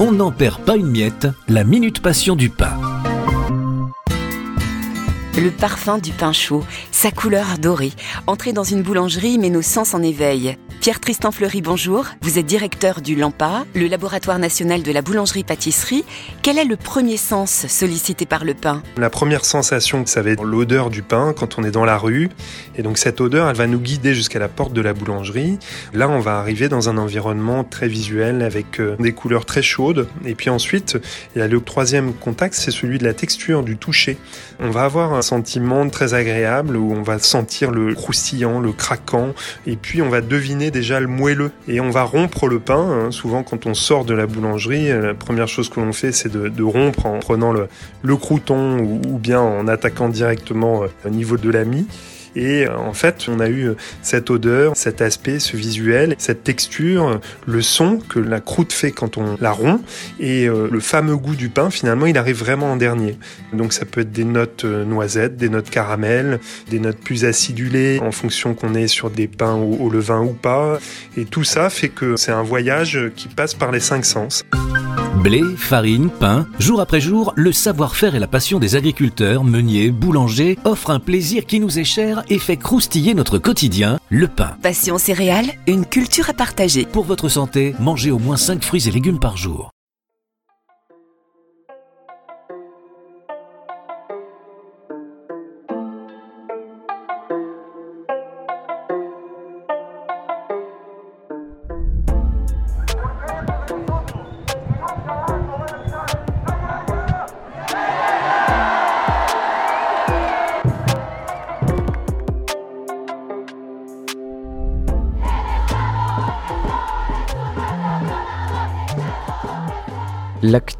On n'en perd pas une miette, la minute passion du pain. Le parfum du pain chaud, sa couleur dorée. Entrer dans une boulangerie met nos sens en éveil. Pierre-Tristan Fleury, bonjour. Vous êtes directeur du LAMPA, le laboratoire national de la boulangerie-pâtisserie. Quel est le premier sens sollicité par le pain? La première sensation, ça va être l'odeur du pain quand on est dans la rue. Et donc cette odeur, elle va nous guider jusqu'à la porte de la boulangerie. Là, on va arriver dans un environnement très visuel avec euh, des couleurs très chaudes. Et puis ensuite, il y a le troisième contact, c'est celui de la texture, du toucher. On va avoir un sentiment très agréable on va sentir le croustillant, le craquant. Et puis on va deviner déjà le moelleux et on va rompre le pain. Hein. Souvent, quand on sort de la boulangerie, euh, la première chose que l'on fait, c'est de, rompre en prenant le, le crouton ou, ou, bien en attaquant directement euh, au niveau de la mie. Et euh, en fait, on a eu cette odeur, cet aspect, ce visuel, cette texture, le son que la croûte fait quand on la rompt et euh, le fameux goût du pain, finalement, il arrive vraiment en dernier. Donc ça peut être des notes euh, noisettes, des notes caramel, des notes plus acidulées en fonction qu'on est sur des pains au, levain ou pas. Et tout ça fait que c'est un voyage qui passe par les cinq sens. Blé, farine, pain, jour après jour, le savoir-faire et la passion des agriculteurs, meuniers, boulangers offrent un plaisir qui nous est cher et fait croustiller notre quotidien, le pain. Passion céréales, une culture à partager. Pour votre santé, mangez au moins 5 fruits et légumes par jour.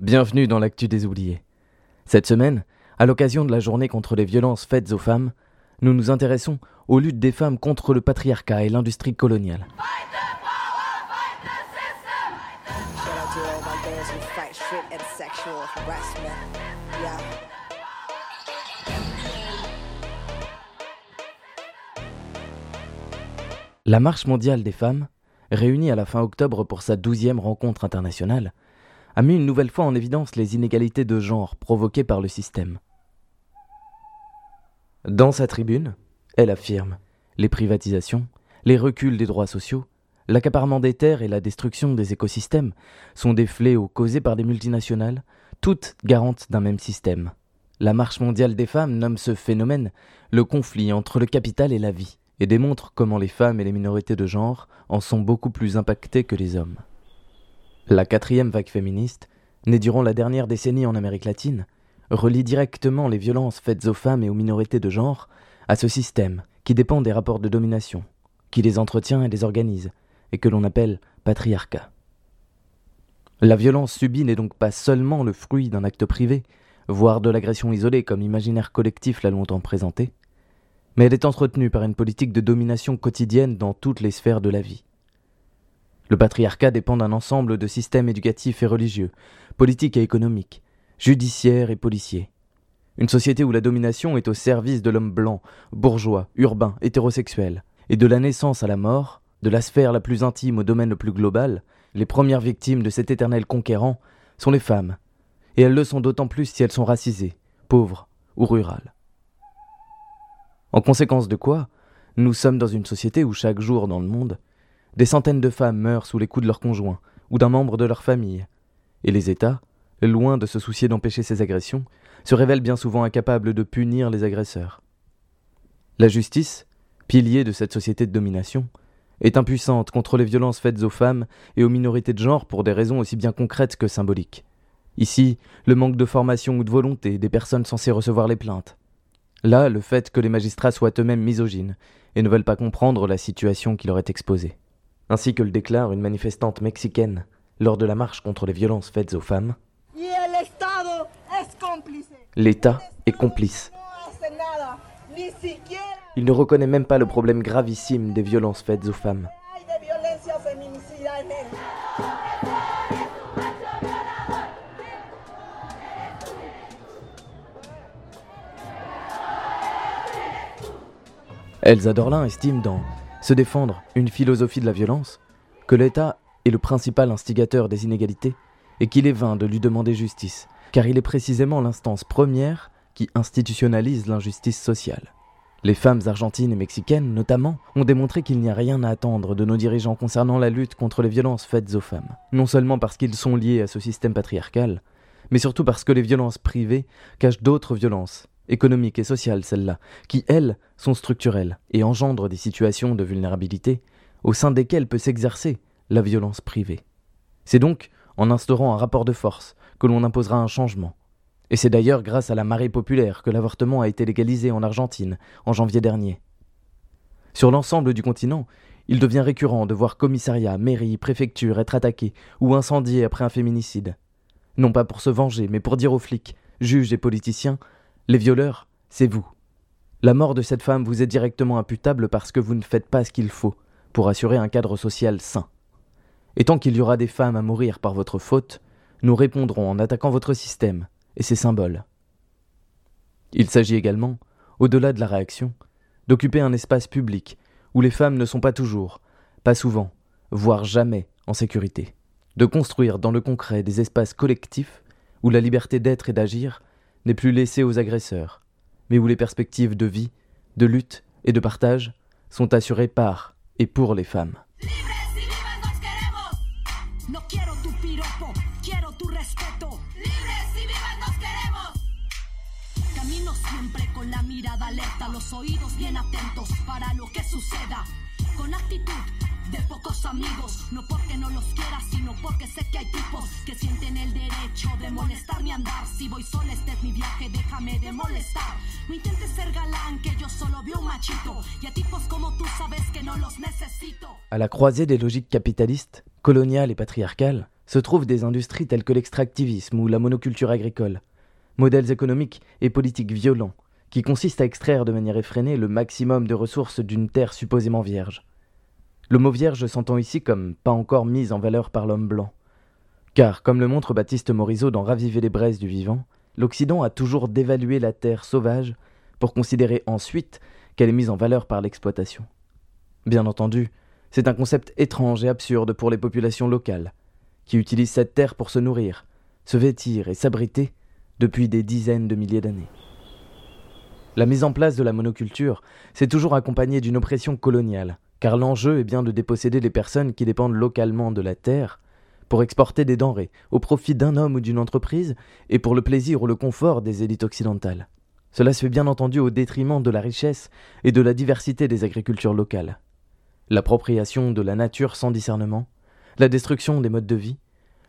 Bienvenue dans l'actu des oubliés. Cette semaine, à l'occasion de la journée contre les violences faites aux femmes, nous nous intéressons aux luttes des femmes contre le patriarcat et l'industrie coloniale. La Marche mondiale des femmes, réunie à la fin octobre pour sa douzième rencontre internationale, a mis une nouvelle fois en évidence les inégalités de genre provoquées par le système. Dans sa tribune, elle affirme les privatisations, les reculs des droits sociaux, l'accaparement des terres et la destruction des écosystèmes sont des fléaux causés par des multinationales, toutes garantes d'un même système. La Marche mondiale des femmes nomme ce phénomène le conflit entre le capital et la vie, et démontre comment les femmes et les minorités de genre en sont beaucoup plus impactées que les hommes. La quatrième vague féministe, née durant la dernière décennie en Amérique latine, relie directement les violences faites aux femmes et aux minorités de genre à ce système qui dépend des rapports de domination, qui les entretient et les organise, et que l'on appelle patriarcat. La violence subie n'est donc pas seulement le fruit d'un acte privé, voire de l'agression isolée comme l'imaginaire collectif l'a longtemps présenté, mais elle est entretenue par une politique de domination quotidienne dans toutes les sphères de la vie. Le patriarcat dépend d'un ensemble de systèmes éducatifs et religieux, politiques et économiques, judiciaires et policiers. Une société où la domination est au service de l'homme blanc, bourgeois, urbain, hétérosexuel, et de la naissance à la mort, de la sphère la plus intime au domaine le plus global, les premières victimes de cet éternel conquérant sont les femmes, et elles le sont d'autant plus si elles sont racisées, pauvres ou rurales. En conséquence de quoi, nous sommes dans une société où chaque jour dans le monde, des centaines de femmes meurent sous les coups de leurs conjoints ou d'un membre de leur famille. Et les États, loin de se soucier d'empêcher ces agressions, se révèlent bien souvent incapables de punir les agresseurs. La justice, pilier de cette société de domination, est impuissante contre les violences faites aux femmes et aux minorités de genre pour des raisons aussi bien concrètes que symboliques. Ici, le manque de formation ou de volonté des personnes censées recevoir les plaintes. Là, le fait que les magistrats soient eux-mêmes misogynes et ne veulent pas comprendre la situation qui leur est exposée. Ainsi que le déclare une manifestante mexicaine lors de la marche contre les violences faites aux femmes. L'État est complice. Il ne reconnaît même pas le problème gravissime des violences faites aux femmes. Elsa Dorlin estime dans Se défendre, une philosophie de la violence, que l'État est le principal instigateur des inégalités et qu'il est vain de lui demander justice, car il est précisément l'instance première qui institutionnalise l'injustice sociale. Les femmes argentines et mexicaines, notamment, ont démontré qu'il n'y a rien à attendre de nos dirigeants concernant la lutte contre les violences faites aux femmes, non seulement parce qu'ils sont liés à ce système patriarcal, mais surtout parce que les violences privées cachent d'autres violences, économiques et sociales celles-là, qui, elles, sont structurelles et engendrent des situations de vulnérabilité au sein desquelles peut s'exercer la violence privée. C'est donc en instaurant un rapport de force que l'on imposera un changement. Et c'est d'ailleurs grâce à la marée populaire que l'avortement a été légalisé en Argentine en janvier dernier. Sur l'ensemble du continent, il devient récurrent de voir commissariats, mairies, préfectures être attaqués ou incendiés après un féminicide. Non pas pour se venger, mais pour dire aux flics, juges et politiciens les violeurs, c'est vous. La mort de cette femme vous est directement imputable parce que vous ne faites pas ce qu'il faut pour assurer un cadre social sain. Et tant qu'il y aura des femmes à mourir par votre faute, nous répondrons en attaquant votre système et ses symboles. Il s'agit également, au-delà de la réaction, d'occuper un espace public où les femmes ne sont pas toujours, pas souvent, voire jamais en sécurité, de construire dans le concret des espaces collectifs où la liberté d'être et d'agir n'est plus laissée aux agresseurs, mais où les perspectives de vie, de lutte et de partage sont assurées par et pour les femmes. amigos, no porque no los quiera, sino porque sé que hay tipos que el derecho a. À la croisée des logiques capitalistes, coloniales et patriarcales, se trouvent des industries telles que l'extractivisme ou la monoculture agricole. Modèles économiques et politiques violents qui consistent à extraire de manière effrénée le maximum de ressources d'une terre supposément vierge. Le mot vierge s'entend ici comme pas encore mis en valeur par l'homme blanc. Car, comme le montre Baptiste Morisot dans Raviver les braises du vivant, l'Occident a toujours dévalué la terre sauvage pour considérer ensuite qu'elle est mise en valeur par l'exploitation. Bien entendu, c'est un concept étrange et absurde pour les populations locales, qui utilisent cette terre pour se nourrir, se vêtir et s'abriter depuis des dizaines de milliers d'années. La mise en place de la monoculture s'est toujours accompagnée d'une oppression coloniale, car l'enjeu est bien de déposséder les personnes qui dépendent localement de la terre pour exporter des denrées au profit d'un homme ou d'une entreprise et pour le plaisir ou le confort des élites occidentales. Cela se fait bien entendu au détriment de la richesse et de la diversité des agricultures locales. L'appropriation de la nature sans discernement, la destruction des modes de vie,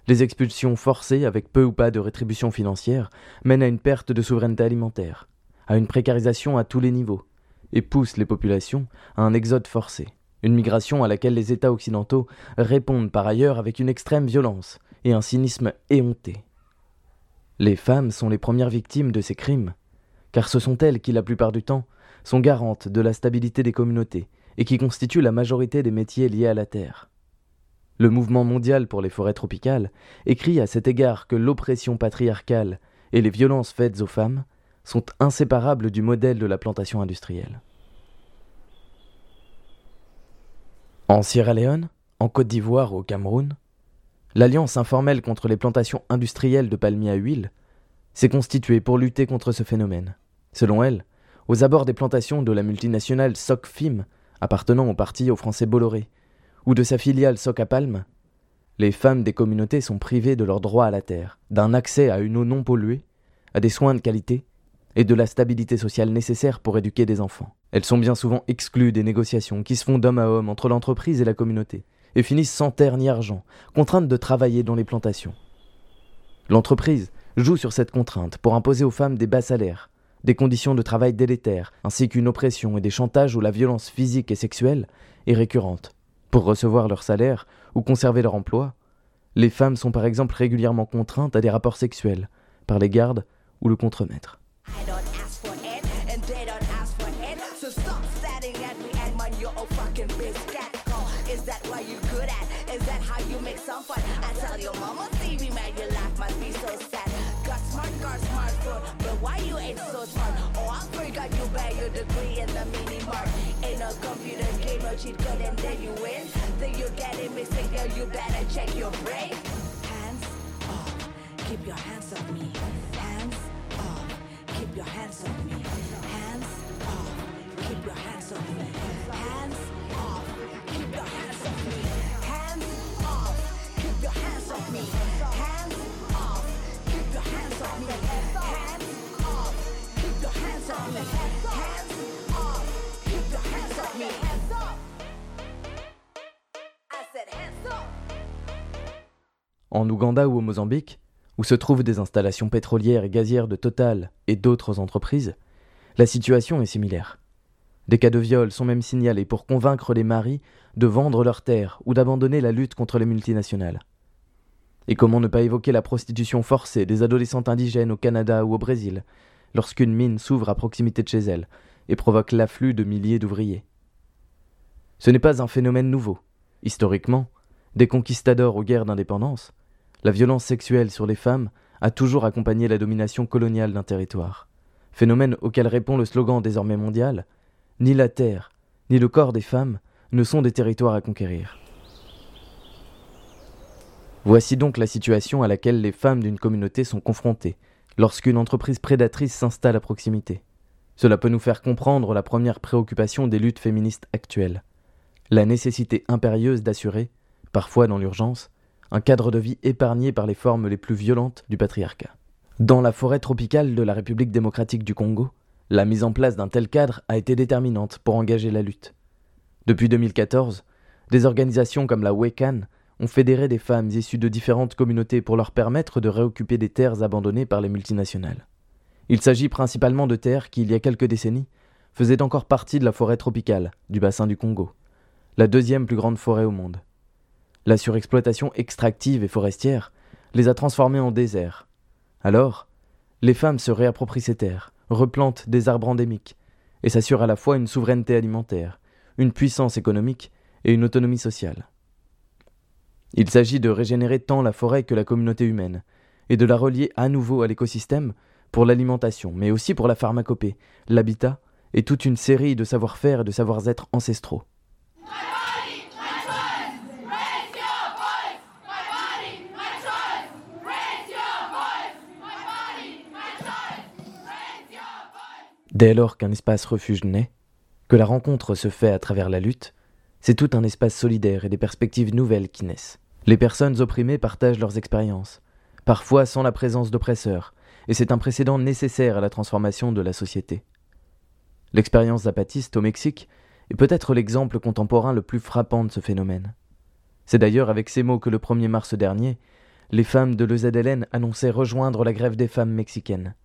les expulsions forcées avec peu ou pas de rétribution financière mènent à une perte de souveraineté alimentaire, à une précarisation à tous les niveaux, et poussent les populations à un exode forcé une migration à laquelle les États occidentaux répondent par ailleurs avec une extrême violence et un cynisme éhonté. Les femmes sont les premières victimes de ces crimes, car ce sont elles qui, la plupart du temps, sont garantes de la stabilité des communautés et qui constituent la majorité des métiers liés à la terre. Le mouvement mondial pour les forêts tropicales écrit à cet égard que l'oppression patriarcale et les violences faites aux femmes sont inséparables du modèle de la plantation industrielle. En Sierra Leone, en Côte d'Ivoire ou au Cameroun, l'Alliance informelle contre les plantations industrielles de palmiers à huile s'est constituée pour lutter contre ce phénomène. Selon elle, aux abords des plantations de la multinationale SOCFIM, appartenant au parti au français Bolloré, ou de sa filiale Soc à les femmes des communautés sont privées de leur droit à la terre, d'un accès à une eau non polluée, à des soins de qualité et de la stabilité sociale nécessaire pour éduquer des enfants. Elles sont bien souvent exclues des négociations qui se font d'homme à homme entre l'entreprise et la communauté, et finissent sans terre ni argent, contraintes de travailler dans les plantations. L'entreprise joue sur cette contrainte pour imposer aux femmes des bas salaires, des conditions de travail délétères, ainsi qu'une oppression et des chantages où la violence physique et sexuelle est récurrente. Pour recevoir leur salaire ou conserver leur emploi, les femmes sont par exemple régulièrement contraintes à des rapports sexuels par les gardes ou le contremaître. Is that how you make some fun? I tell your mama, see me mad, your life must be so sad. Got smart, got smart food, but why you ain't so smart? Oh, I forgot you buy your degree in the mini mart. In a computer game, no cheat code, and then you win. Then you get it mistake, girl, you better check your brain. Hands up, keep your hands off me. Hands up, keep your hands off me. Hands up, keep your hands off me. Hands off, keep your hands off me. En Ouganda ou au Mozambique, où se trouvent des installations pétrolières et gazières de Total et d'autres entreprises, la situation est similaire. Des cas de viol sont même signalés pour convaincre les maris de vendre leurs terres ou d'abandonner la lutte contre les multinationales. Et comment ne pas évoquer la prostitution forcée des adolescentes indigènes au Canada ou au Brésil, lorsqu'une mine s'ouvre à proximité de chez elles et provoque l'afflux de milliers d'ouvriers? Ce n'est pas un phénomène nouveau. Historiquement, des conquistadors aux guerres d'indépendance, la violence sexuelle sur les femmes a toujours accompagné la domination coloniale d'un territoire, phénomène auquel répond le slogan désormais mondial Ni la terre, ni le corps des femmes ne sont des territoires à conquérir. Voici donc la situation à laquelle les femmes d'une communauté sont confrontées lorsqu'une entreprise prédatrice s'installe à proximité. Cela peut nous faire comprendre la première préoccupation des luttes féministes actuelles, la nécessité impérieuse d'assurer, parfois dans l'urgence, un cadre de vie épargné par les formes les plus violentes du patriarcat. Dans la forêt tropicale de la République démocratique du Congo, la mise en place d'un tel cadre a été déterminante pour engager la lutte. Depuis 2014, des organisations comme la WECAN ont fédéré des femmes issues de différentes communautés pour leur permettre de réoccuper des terres abandonnées par les multinationales. Il s'agit principalement de terres qui, il y a quelques décennies, faisaient encore partie de la forêt tropicale du bassin du Congo, la deuxième plus grande forêt au monde. La surexploitation extractive et forestière les a transformés en déserts. Alors, les femmes se réapproprient ces terres, replantent des arbres endémiques, et s'assurent à la fois une souveraineté alimentaire, une puissance économique et une autonomie sociale. Il s'agit de régénérer tant la forêt que la communauté humaine, et de la relier à nouveau à l'écosystème pour l'alimentation, mais aussi pour la pharmacopée, l'habitat et toute une série de savoir-faire et de savoir-être ancestraux. Dès lors qu'un espace refuge naît, que la rencontre se fait à travers la lutte, c'est tout un espace solidaire et des perspectives nouvelles qui naissent. Les personnes opprimées partagent leurs expériences, parfois sans la présence d'oppresseurs, et c'est un précédent nécessaire à la transformation de la société. L'expérience zapatiste au Mexique est peut-être l'exemple contemporain le plus frappant de ce phénomène. C'est d'ailleurs avec ces mots que le 1er mars dernier, les femmes de l'EZLN annonçaient rejoindre la grève des femmes mexicaines.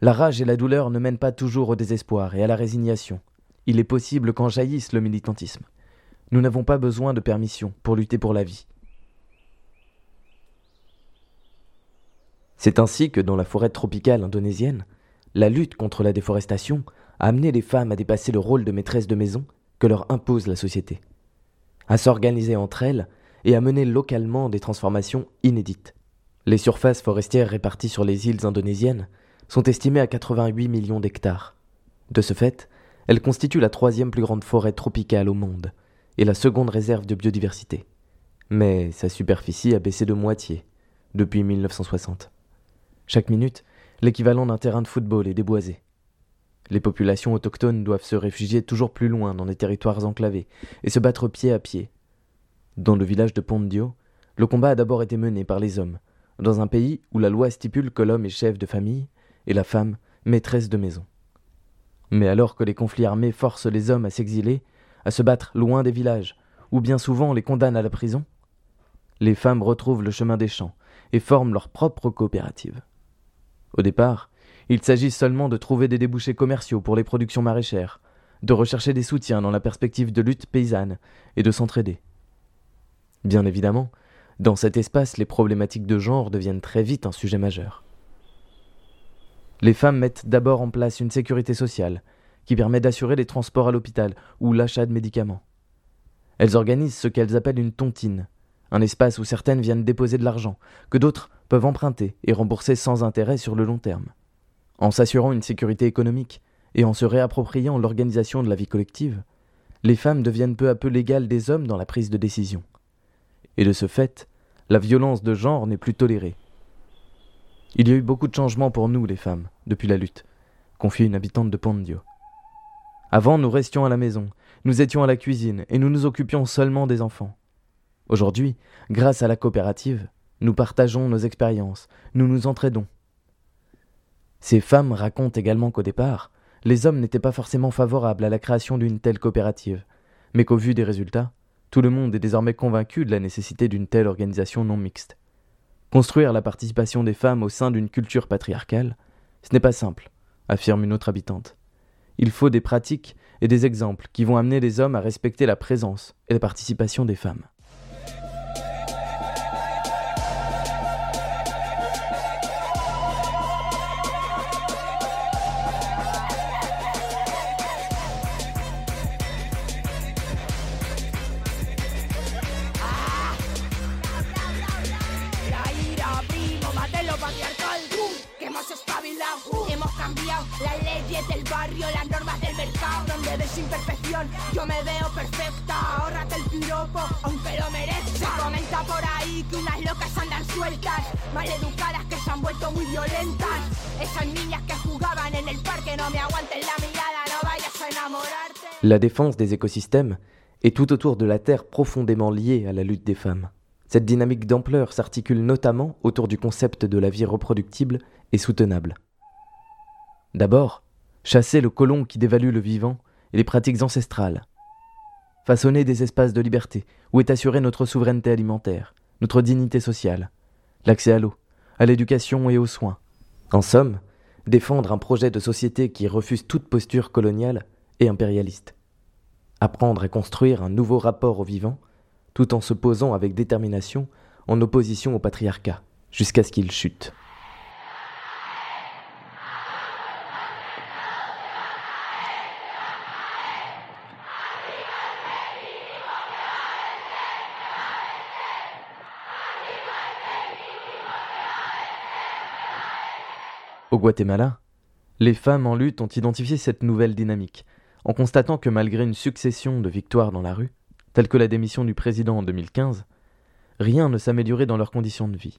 La rage et la douleur ne mènent pas toujours au désespoir et à la résignation. Il est possible qu'en jaillisse le militantisme. Nous n'avons pas besoin de permission pour lutter pour la vie. C'est ainsi que dans la forêt tropicale indonésienne, la lutte contre la déforestation a amené les femmes à dépasser le rôle de maîtresse de maison que leur impose la société, à s'organiser entre elles et à mener localement des transformations inédites. Les surfaces forestières réparties sur les îles indonésiennes sont estimées à 88 millions d'hectares. De ce fait, elle constitue la troisième plus grande forêt tropicale au monde et la seconde réserve de biodiversité. Mais sa superficie a baissé de moitié depuis 1960. Chaque minute, l'équivalent d'un terrain de football est déboisé. Les populations autochtones doivent se réfugier toujours plus loin dans des territoires enclavés et se battre pied à pied. Dans le village de Pondio, le combat a d'abord été mené par les hommes, dans un pays où la loi stipule que l'homme est chef de famille et la femme maîtresse de maison. Mais alors que les conflits armés forcent les hommes à s'exiler, à se battre loin des villages, ou bien souvent les condamnent à la prison, les femmes retrouvent le chemin des champs et forment leur propre coopérative. Au départ, il s'agit seulement de trouver des débouchés commerciaux pour les productions maraîchères, de rechercher des soutiens dans la perspective de lutte paysanne et de s'entraider. Bien évidemment, dans cet espace, les problématiques de genre deviennent très vite un sujet majeur. Les femmes mettent d'abord en place une sécurité sociale, qui permet d'assurer les transports à l'hôpital ou l'achat de médicaments. Elles organisent ce qu'elles appellent une tontine, un espace où certaines viennent déposer de l'argent, que d'autres peuvent emprunter et rembourser sans intérêt sur le long terme. En s'assurant une sécurité économique et en se réappropriant l'organisation de la vie collective, les femmes deviennent peu à peu légales des hommes dans la prise de décision. Et de ce fait, la violence de genre n'est plus tolérée. Il y a eu beaucoup de changements pour nous, les femmes, depuis la lutte, confie une habitante de Pondio. Avant, nous restions à la maison, nous étions à la cuisine et nous nous occupions seulement des enfants. Aujourd'hui, grâce à la coopérative, nous partageons nos expériences, nous nous entraidons. Ces femmes racontent également qu'au départ, les hommes n'étaient pas forcément favorables à la création d'une telle coopérative, mais qu'au vu des résultats, tout le monde est désormais convaincu de la nécessité d'une telle organisation non mixte. Construire la participation des femmes au sein d'une culture patriarcale, ce n'est pas simple, affirme une autre habitante. Il faut des pratiques et des exemples qui vont amener les hommes à respecter la présence et la participation des femmes. La défense des écosystèmes est tout autour de la Terre profondément liée à la lutte des femmes. Cette dynamique d'ampleur s'articule notamment autour du concept de la vie reproductible et soutenable. D'abord, chasser le colon qui dévalue le vivant et les pratiques ancestrales. Façonner des espaces de liberté où est assurée notre souveraineté alimentaire, notre dignité sociale, l'accès à l'eau, à l'éducation et aux soins. En somme, défendre un projet de société qui refuse toute posture coloniale et impérialiste. Apprendre à construire un nouveau rapport au vivant, tout en se posant avec détermination en opposition au patriarcat, jusqu'à ce qu'il chute. Au Guatemala, les femmes en lutte ont identifié cette nouvelle dynamique, en constatant que malgré une succession de victoires dans la rue, telles que la démission du président en 2015, rien ne s'améliorait dans leurs conditions de vie.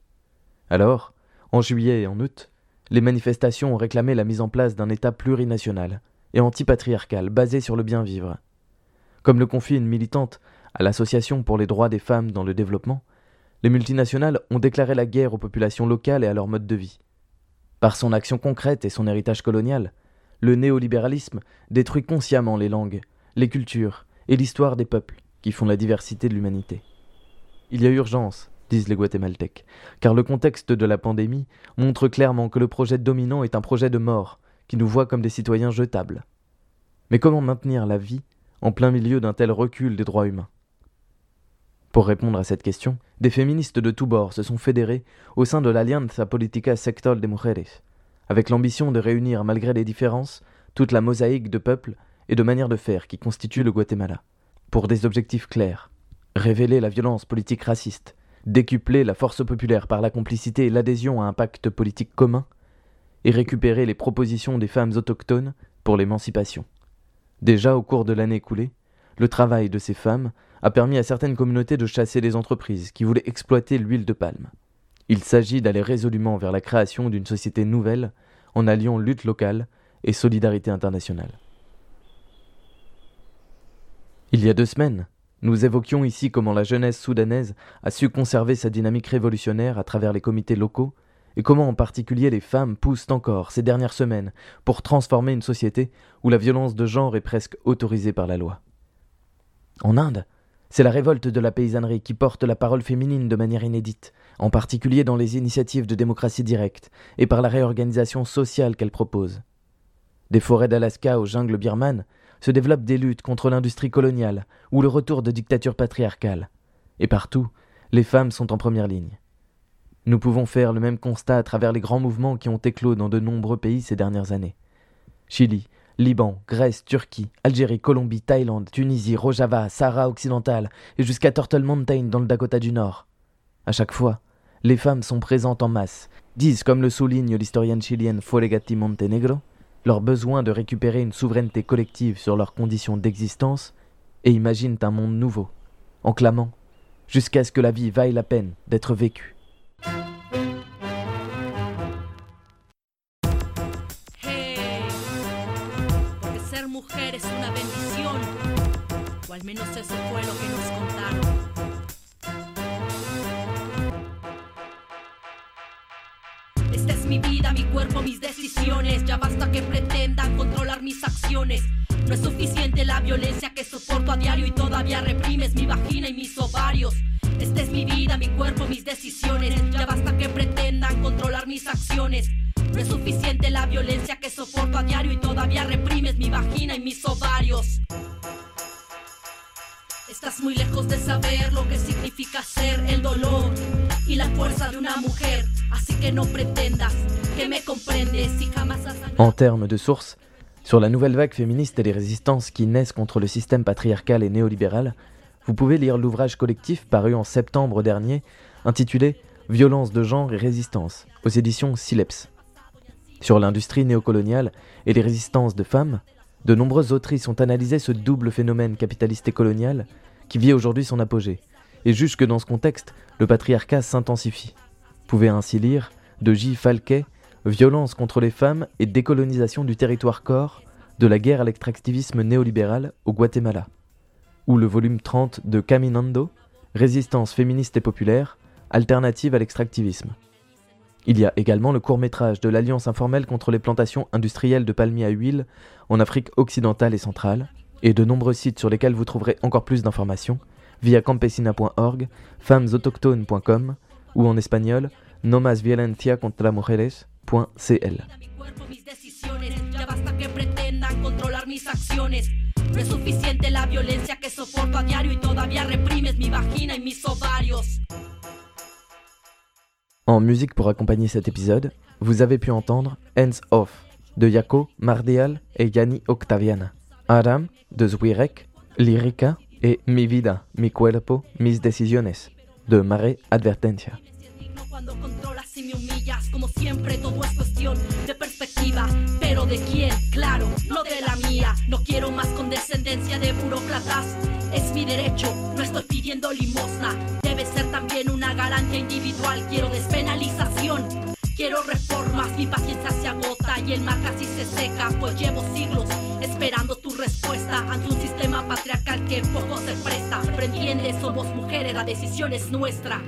Alors, en juillet et en août, les manifestations ont réclamé la mise en place d'un État plurinational et antipatriarcal basé sur le bien-vivre. Comme le confie une militante à l'Association pour les droits des femmes dans le développement, les multinationales ont déclaré la guerre aux populations locales et à leur mode de vie. Par son action concrète et son héritage colonial, le néolibéralisme détruit consciemment les langues, les cultures et l'histoire des peuples qui font la diversité de l'humanité. Il y a urgence, disent les Guatémaltèques, car le contexte de la pandémie montre clairement que le projet dominant est un projet de mort qui nous voit comme des citoyens jetables. Mais comment maintenir la vie en plein milieu d'un tel recul des droits humains? Pour répondre à cette question, des féministes de tous bords se sont fédérés au sein de l'Alianza Política Sector de Mujeres, avec l'ambition de réunir, malgré les différences, toute la mosaïque de peuples et de manières de faire qui constitue le Guatemala, pour des objectifs clairs révéler la violence politique raciste, décupler la force populaire par la complicité et l'adhésion à un pacte politique commun, et récupérer les propositions des femmes autochtones pour l'émancipation. Déjà au cours de l'année écoulée, le travail de ces femmes a permis à certaines communautés de chasser les entreprises qui voulaient exploiter l'huile de palme. Il s'agit d'aller résolument vers la création d'une société nouvelle en alliant lutte locale et solidarité internationale. Il y a deux semaines, nous évoquions ici comment la jeunesse soudanaise a su conserver sa dynamique révolutionnaire à travers les comités locaux et comment en particulier les femmes poussent encore ces dernières semaines pour transformer une société où la violence de genre est presque autorisée par la loi. En Inde, c'est la révolte de la paysannerie qui porte la parole féminine de manière inédite, en particulier dans les initiatives de démocratie directe et par la réorganisation sociale qu'elle propose. Des forêts d'Alaska aux jungles birmanes se développent des luttes contre l'industrie coloniale ou le retour de dictatures patriarcales. Et partout, les femmes sont en première ligne. Nous pouvons faire le même constat à travers les grands mouvements qui ont éclos dans de nombreux pays ces dernières années. Chili, Liban, Grèce, Turquie, Algérie, Colombie, Thaïlande, Tunisie, Rojava, Sahara occidental et jusqu'à Turtle Mountain dans le Dakota du Nord. À chaque fois, les femmes sont présentes en masse, disent, comme le souligne l'historienne chilienne Foregati Montenegro, leur besoin de récupérer une souveraineté collective sur leurs conditions d'existence et imaginent un monde nouveau, en clamant jusqu'à ce que la vie vaille la peine d'être vécue. Violencia que soporto a diario y todavía reprimes mi vagina y mis ovarios. Esta es mi vida, mi cuerpo, mis decisiones. Ya basta que pretendan controlar mis acciones. No es suficiente la violencia que soporto a diario y todavía reprimes mi vagina y mis ovarios. Estás muy lejos de saber lo que significa ser el dolor y la fuerza de una mujer, así que no pretendas que me comprendes si jamás has En termes de sources, sur la nouvelle vague féministe et les résistances qui naissent contre le système patriarcal et néolibéral, vous pouvez lire l'ouvrage collectif paru en septembre dernier intitulé Violence de genre et résistance aux éditions Sileps. Sur l'industrie néocoloniale et les résistances de femmes, de nombreuses autrices ont analysé ce double phénomène capitaliste et colonial qui vit aujourd'hui son apogée, et jugent que dans ce contexte, le patriarcat s'intensifie. Vous pouvez ainsi lire de J. Falquet Violence contre les femmes et décolonisation du territoire corps, de la guerre à l'extractivisme néolibéral au Guatemala, ou le volume 30 de Caminando Résistance féministe et populaire, alternative à l'extractivisme. Il y a également le court-métrage de l'Alliance informelle contre les plantations industrielles de palmiers à huile en Afrique occidentale et centrale, et de nombreux sites sur lesquels vous trouverez encore plus d'informations via campesina.org, femmesautochtones.com ou en espagnol nomasviolenciacontramujeres.cl. mi cuerpo, mis En musique pour accompagner cet épisode, vous avez pu entendre Hands Off de Jaco, Mardial et Yanni Octaviana, Aram de Zwirek, Lyrica et Mi Vida, Mi Cuerpo, Mis Decisiones de Mare Advertencia. Como siempre, todo es cuestión de perspectiva. Pero de quién, claro, no de la mía. No quiero más condescendencia de burócratas. Es mi derecho, no estoy pidiendo limosna. Debe ser también una garantía individual. Quiero despenalización. Quiero reformas, mi paciencia se agota y el mar casi se seca, pues llevo siglos esperando tu respuesta ante un sistema patriarcal que poco se presta. Pero entiende, somos mujeres, la decisión es nuestra.